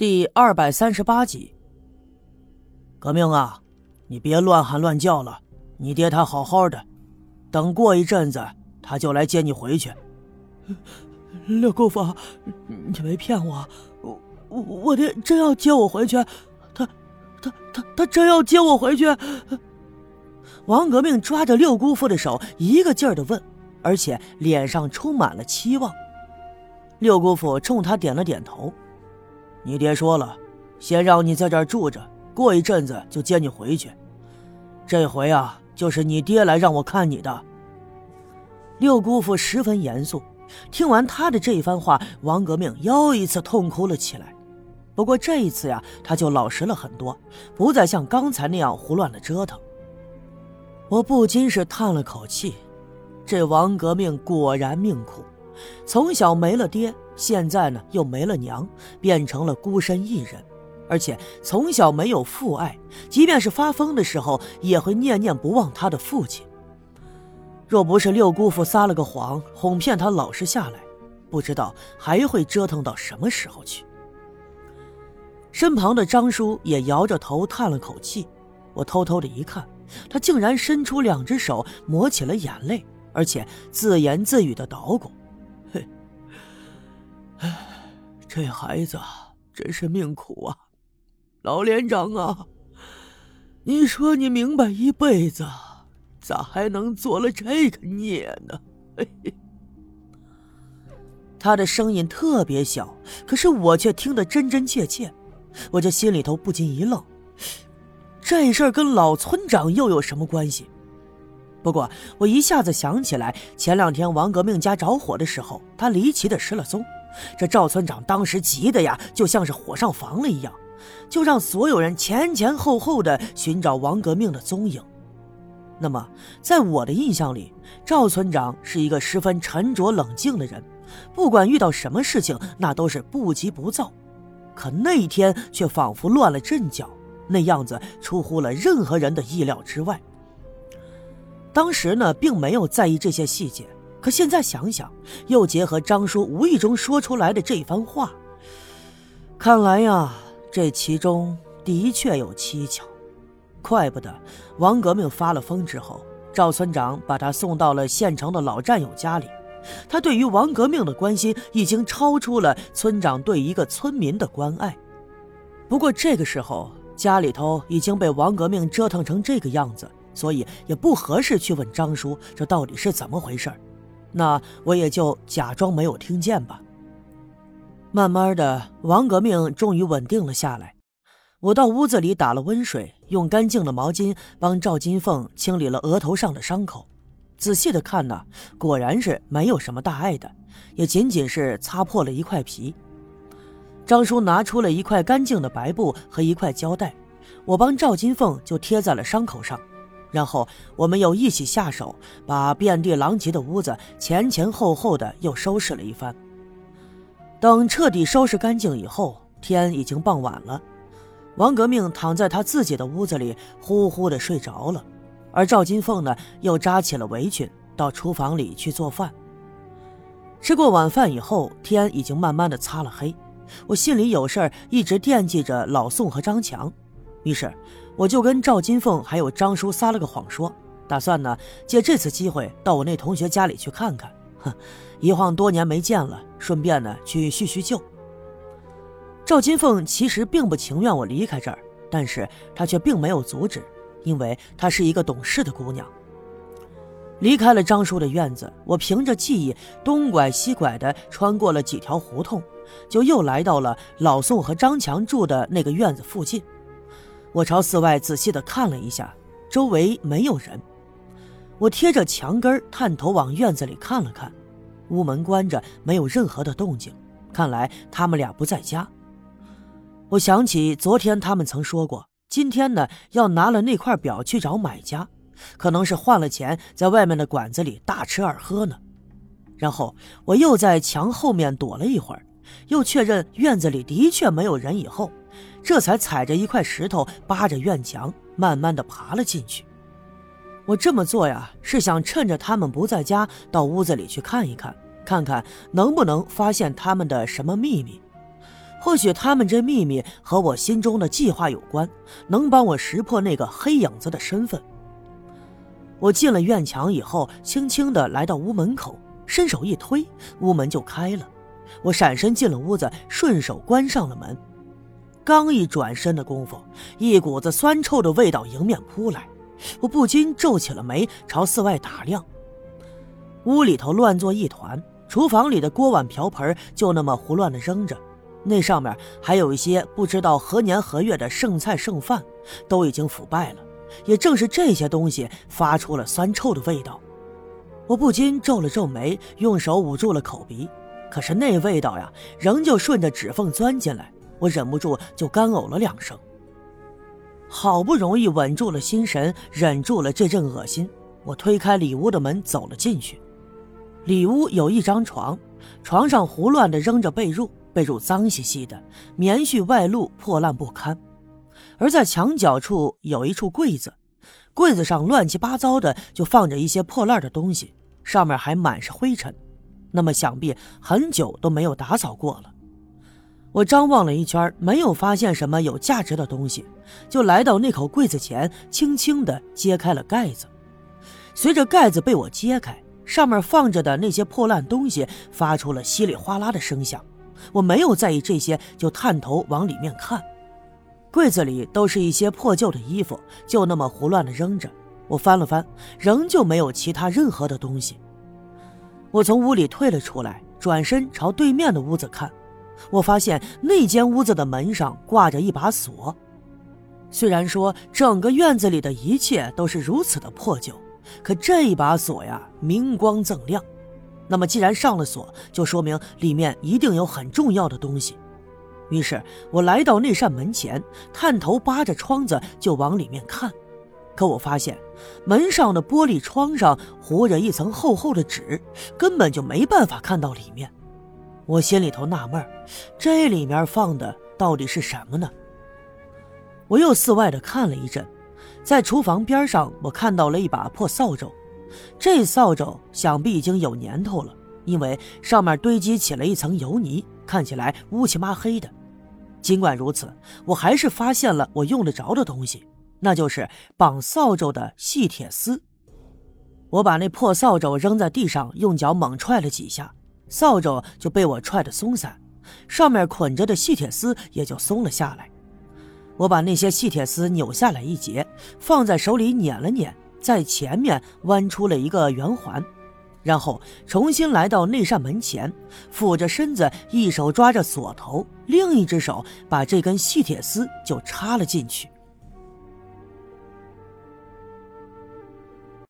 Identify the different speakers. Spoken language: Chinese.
Speaker 1: 第二百三十八集，革命啊，你别乱喊乱叫了。你爹他好好的，等过一阵子他就来接你回去。
Speaker 2: 六姑父，你没骗我，我我爹真要接我回去，他他他他真要接我回去。
Speaker 1: 王革命抓着六姑父的手，一个劲儿的问，而且脸上充满了期望。六姑父冲他点了点头。你爹说了，先让你在这儿住着，过一阵子就接你回去。这回啊，就是你爹来让我看你的。六姑父十分严肃，听完他的这番话，王革命又一次痛哭了起来。不过这一次呀，他就老实了很多，不再像刚才那样胡乱的折腾。我不禁是叹了口气，这王革命果然命苦，从小没了爹。现在呢，又没了娘，变成了孤身一人，而且从小没有父爱，即便是发疯的时候，也会念念不忘他的父亲。若不是六姑父撒了个谎，哄骗他老实下来，不知道还会折腾到什么时候去。身旁的张叔也摇着头叹了口气，我偷偷的一看，他竟然伸出两只手抹起了眼泪，而且自言自语的捣鼓。
Speaker 2: 唉，这孩子真是命苦啊！老连长啊，你说你明白一辈子，咋还能做了这个孽呢？
Speaker 1: 他的声音特别小，可是我却听得真真切切，我这心里头不禁一愣，这事儿跟老村长又有什么关系？不过我一下子想起来，前两天王革命家着火的时候，他离奇的失了踪。这赵村长当时急的呀，就像是火上房了一样，就让所有人前前后后的寻找王革命的踪影。那么，在我的印象里，赵村长是一个十分沉着冷静的人，不管遇到什么事情，那都是不急不躁。可那一天却仿佛乱了阵脚，那样子出乎了任何人的意料之外。当时呢，并没有在意这些细节。可现在想想，又结合张叔无意中说出来的这番话，看来呀，这其中的确有蹊跷。怪不得王革命发了疯之后，赵村长把他送到了县城的老战友家里。他对于王革命的关心，已经超出了村长对一个村民的关爱。不过这个时候，家里头已经被王革命折腾成这个样子，所以也不合适去问张叔这到底是怎么回事那我也就假装没有听见吧。慢慢的，王革命终于稳定了下来。我到屋子里打了温水，用干净的毛巾帮赵金凤清理了额头上的伤口。仔细的看呢，果然是没有什么大碍的，也仅仅是擦破了一块皮。张叔拿出了一块干净的白布和一块胶带，我帮赵金凤就贴在了伤口上。然后我们又一起下手，把遍地狼藉的屋子前前后后的又收拾了一番。等彻底收拾干净以后，天已经傍晚了。王革命躺在他自己的屋子里，呼呼的睡着了。而赵金凤呢，又扎起了围裙，到厨房里去做饭。吃过晚饭以后，天已经慢慢的擦了黑。我心里有事儿，一直惦记着老宋和张强，于是。我就跟赵金凤还有张叔撒了个谎，说打算呢借这次机会到我那同学家里去看看，哼，一晃多年没见了，顺便呢去叙叙旧。赵金凤其实并不情愿我离开这儿，但是她却并没有阻止，因为她是一个懂事的姑娘。离开了张叔的院子，我凭着记忆东拐西拐的穿过了几条胡同，就又来到了老宋和张强住的那个院子附近。我朝寺外仔细的看了一下，周围没有人。我贴着墙根探头往院子里看了看，屋门关着，没有任何的动静。看来他们俩不在家。我想起昨天他们曾说过，今天呢要拿了那块表去找买家，可能是换了钱，在外面的馆子里大吃二喝呢。然后我又在墙后面躲了一会儿，又确认院子里的确没有人以后。这才踩着一块石头，扒着院墙，慢慢的爬了进去。我这么做呀，是想趁着他们不在家，到屋子里去看一看，看看能不能发现他们的什么秘密。或许他们这秘密和我心中的计划有关，能帮我识破那个黑影子的身份。我进了院墙以后，轻轻地来到屋门口，伸手一推，屋门就开了。我闪身进了屋子，顺手关上了门。刚一转身的功夫，一股子酸臭的味道迎面扑来，我不禁皱起了眉，朝四外打量。屋里头乱作一团，厨房里的锅碗瓢盆就那么胡乱的扔着。那上面还有一些不知道何年何月的剩菜剩饭，都已经腐败了。也正是这些东西发出了酸臭的味道，我不禁皱了皱眉，用手捂住了口鼻。可是那味道呀，仍旧顺着指缝钻进来，我忍不住就干呕了两声。好不容易稳住了心神，忍住了这阵恶心，我推开里屋的门走了进去。里屋有一张床，床上胡乱地扔着被褥。被褥脏兮兮的，棉絮外露，破烂不堪。而在墙角处有一处柜子，柜子上乱七八糟的就放着一些破烂的东西，上面还满是灰尘。那么想必很久都没有打扫过了。我张望了一圈，没有发现什么有价值的东西，就来到那口柜子前，轻轻地揭开了盖子。随着盖子被我揭开，上面放着的那些破烂东西发出了稀里哗啦的声响。我没有在意这些，就探头往里面看。柜子里都是一些破旧的衣服，就那么胡乱的扔着。我翻了翻，仍旧没有其他任何的东西。我从屋里退了出来，转身朝对面的屋子看。我发现那间屋子的门上挂着一把锁。虽然说整个院子里的一切都是如此的破旧，可这一把锁呀，明光锃亮。那么，既然上了锁，就说明里面一定有很重要的东西。于是我来到那扇门前，探头扒着窗子就往里面看。可我发现门上的玻璃窗上糊着一层厚厚的纸，根本就没办法看到里面。我心里头纳闷这里面放的到底是什么呢？我又四外的看了一阵，在厨房边上，我看到了一把破扫帚。这扫帚想必已经有年头了，因为上面堆积起了一层油泥，看起来乌漆麻黑的。尽管如此，我还是发现了我用得着的东西，那就是绑扫帚的细铁丝。我把那破扫帚扔在地上，用脚猛踹了几下，扫帚就被我踹得松散，上面捆着的细铁丝也就松了下来。我把那些细铁丝扭下来一截，放在手里捻了捻。在前面弯出了一个圆环，然后重新来到那扇门前，俯着身子，一手抓着锁头，另一只手把这根细铁丝就插了进去。